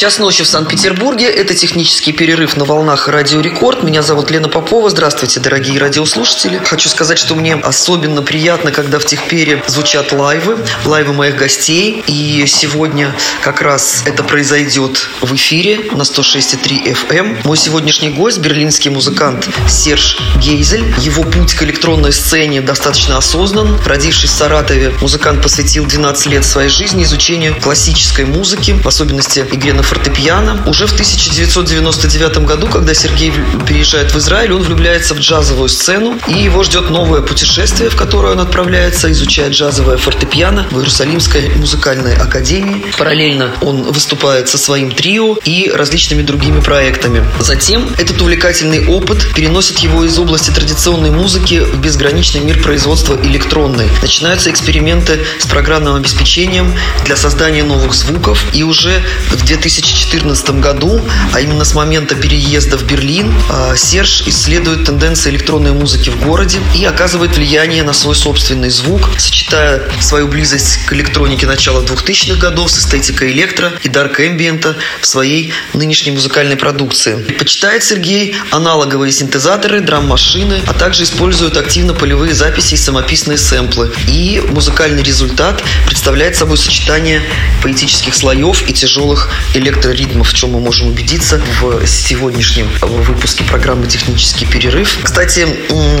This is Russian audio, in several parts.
Час ночи в Санкт-Петербурге. Это технический перерыв на волнах Радио Рекорд. Меня зовут Лена Попова. Здравствуйте, дорогие радиослушатели. Хочу сказать, что мне особенно приятно, когда в Техпере звучат лайвы, лайвы моих гостей. И сегодня как раз это произойдет в эфире на 106,3 FM. Эм. Мой сегодняшний гость – берлинский музыкант Серж Гейзель. Его путь к электронной сцене достаточно осознан. Родившись в Саратове, музыкант посвятил 12 лет своей жизни изучению классической музыки, в особенности игре на фортепиано. Уже в 1999 году, когда Сергей переезжает в Израиль, он влюбляется в джазовую сцену, и его ждет новое путешествие, в которое он отправляется, изучает джазовое фортепиано в Иерусалимской музыкальной академии. Параллельно он выступает со своим трио и различными другими проектами. Затем этот увлекательный опыт переносит его из области традиционной музыки в безграничный мир производства электронной. Начинаются эксперименты с программным обеспечением для создания новых звуков, и уже в 2000 2014 году, а именно с момента переезда в Берлин, а, Серж исследует тенденции электронной музыки в городе и оказывает влияние на свой собственный звук, сочетая свою близость к электронике начала 2000-х годов с эстетикой электро и дарк эмбиента в своей нынешней музыкальной продукции. Почитает Сергей аналоговые синтезаторы, драм-машины, а также использует активно полевые записи и самописные сэмплы. И музыкальный результат представляет собой сочетание поэтических слоев и тяжелых электронных электроритмов, в чем мы можем убедиться в сегодняшнем выпуске программы «Технический перерыв». Кстати,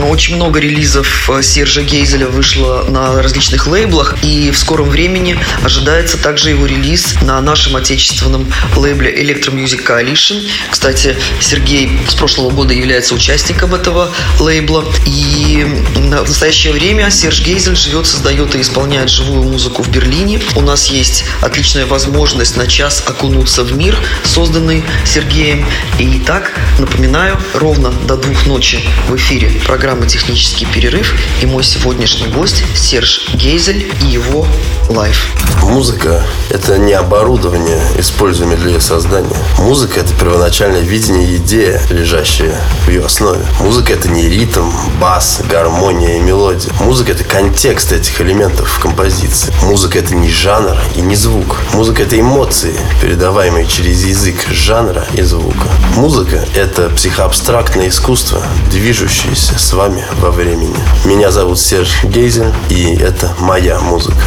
очень много релизов э, Сержа Гейзеля вышло на различных лейблах, и в скором времени ожидается также его релиз на нашем отечественном лейбле Electro Music Coalition. Кстати, Сергей с прошлого года является участником этого лейбла, и в настоящее время Серж Гейзель живет, создает и исполняет живую музыку в Берлине. У нас есть отличная возможность на час окунуться в мир, созданный Сергеем. И так, напоминаю, ровно до двух ночи в эфире программы «Технический перерыв» и мой сегодняшний гость Серж Гейзель и его лайф. Музыка – это не оборудование, используемое для ее создания. Музыка – это первоначальное видение и идея, лежащая в ее основе. Музыка – это не ритм, бас, гармония и мелодия. Музыка – это контекст этих элементов в композиции. Музыка – это не жанр и не звук. Музыка – это эмоции, передаваемые передаваемый через язык жанра и звука. Музыка – это психоабстрактное искусство, движущееся с вами во времени. Меня зовут Серж Гейзен, и это моя музыка.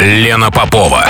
Лена Попова.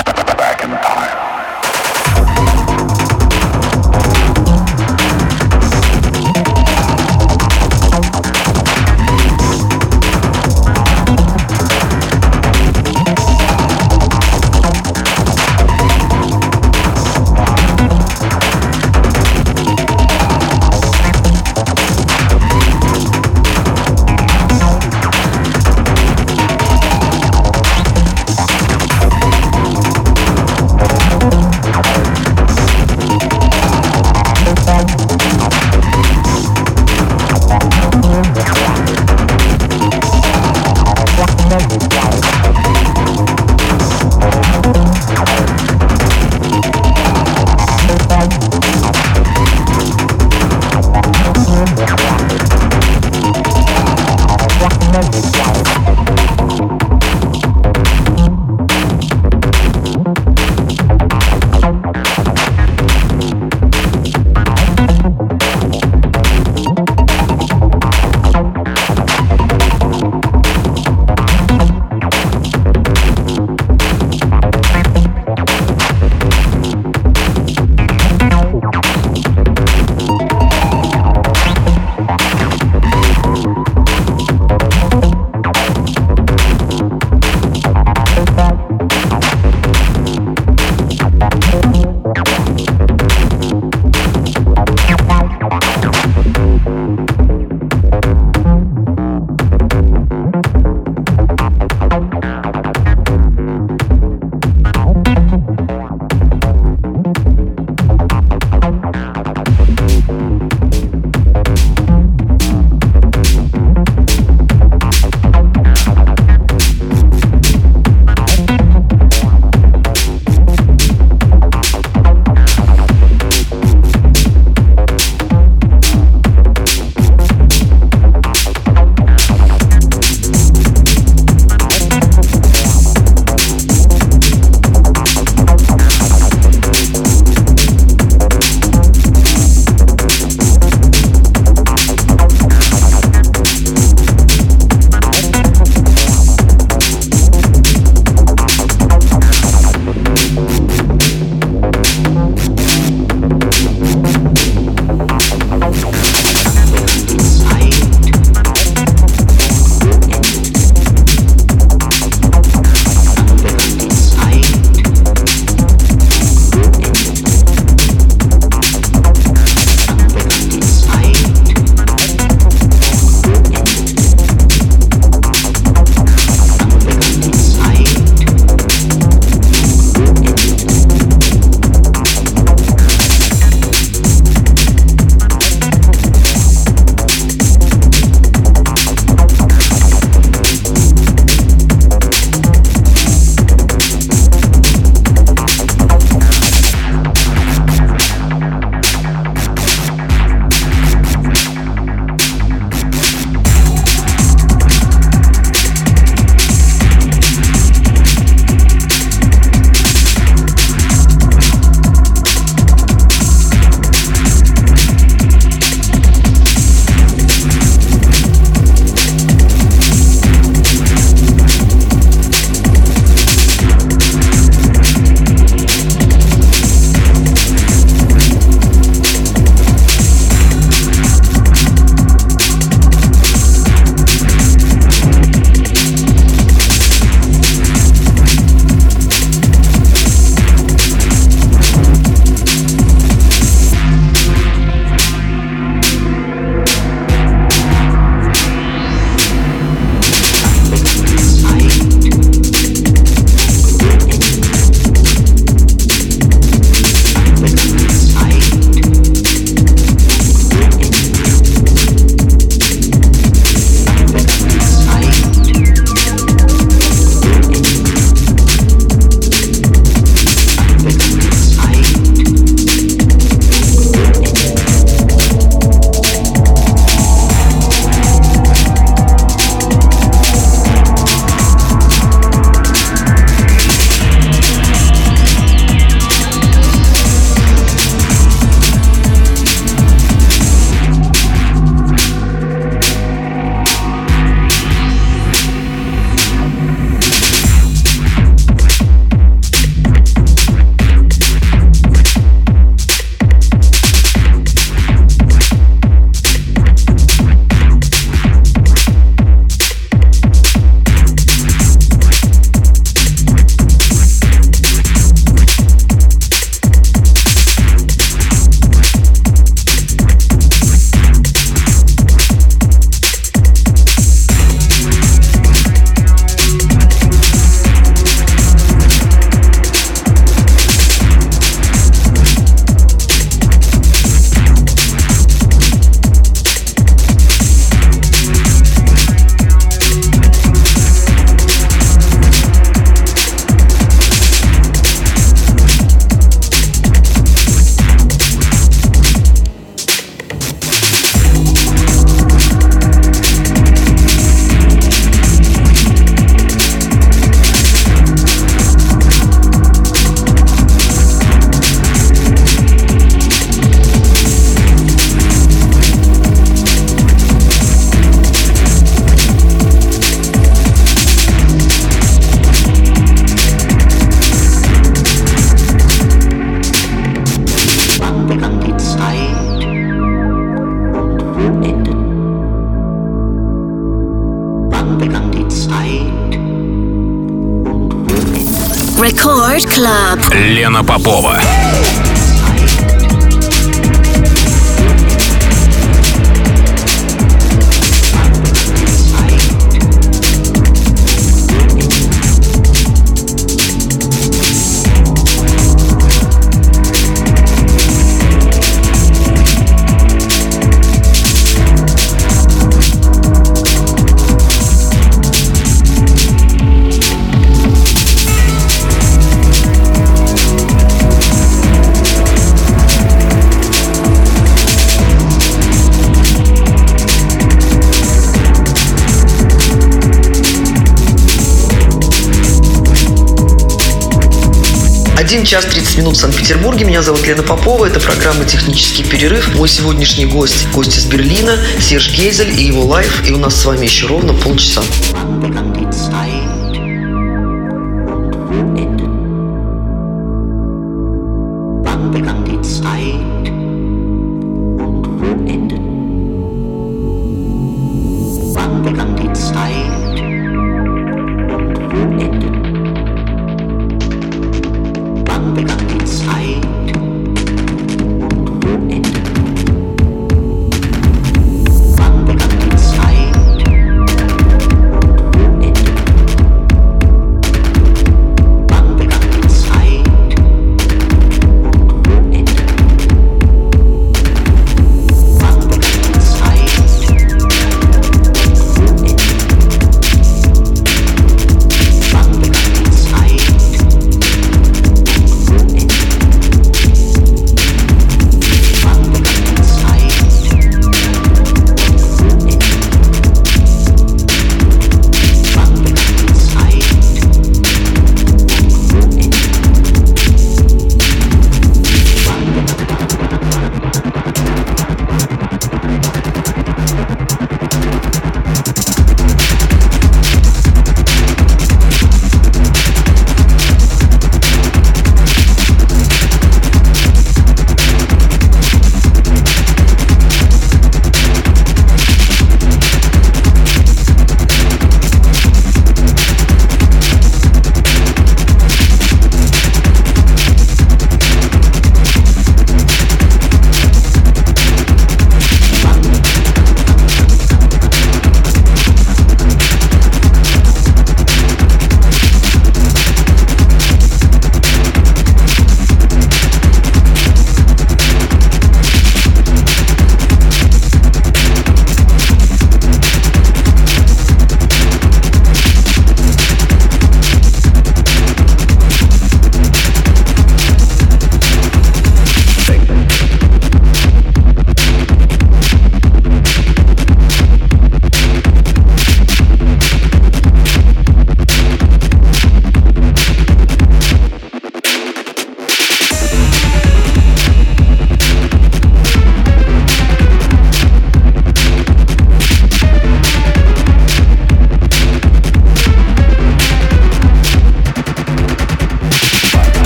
час 30 минут в Санкт-Петербурге. Меня зовут Лена Попова. Это программа «Технический перерыв». Мой сегодняшний гость – гость из Берлина, Серж Гейзель и его лайф. И у нас с вами еще ровно полчаса.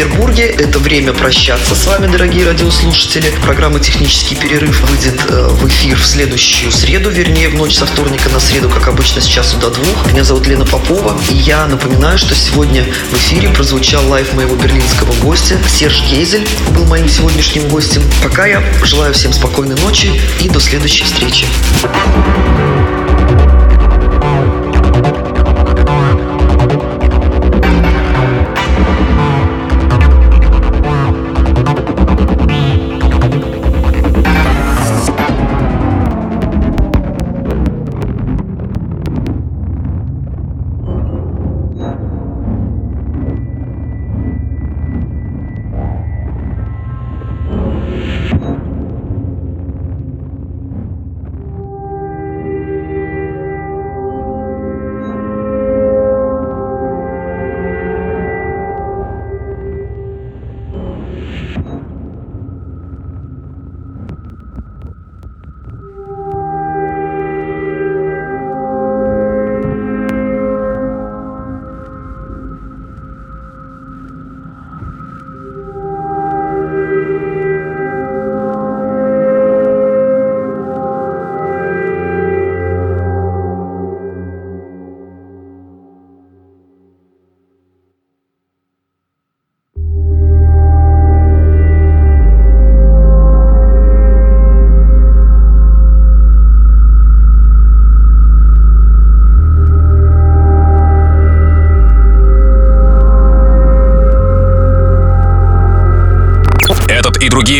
Санкт-Петербурге. Это время прощаться с вами, дорогие радиослушатели. Программа «Технический перерыв» выйдет э, в эфир в следующую среду, вернее, в ночь со вторника на среду, как обычно, с часу до двух. Меня зовут Лена Попова, и я напоминаю, что сегодня в эфире прозвучал лайв моего берлинского гостя. Серж Гейзель был моим сегодняшним гостем. Пока я желаю всем спокойной ночи и до следующей встречи. Этот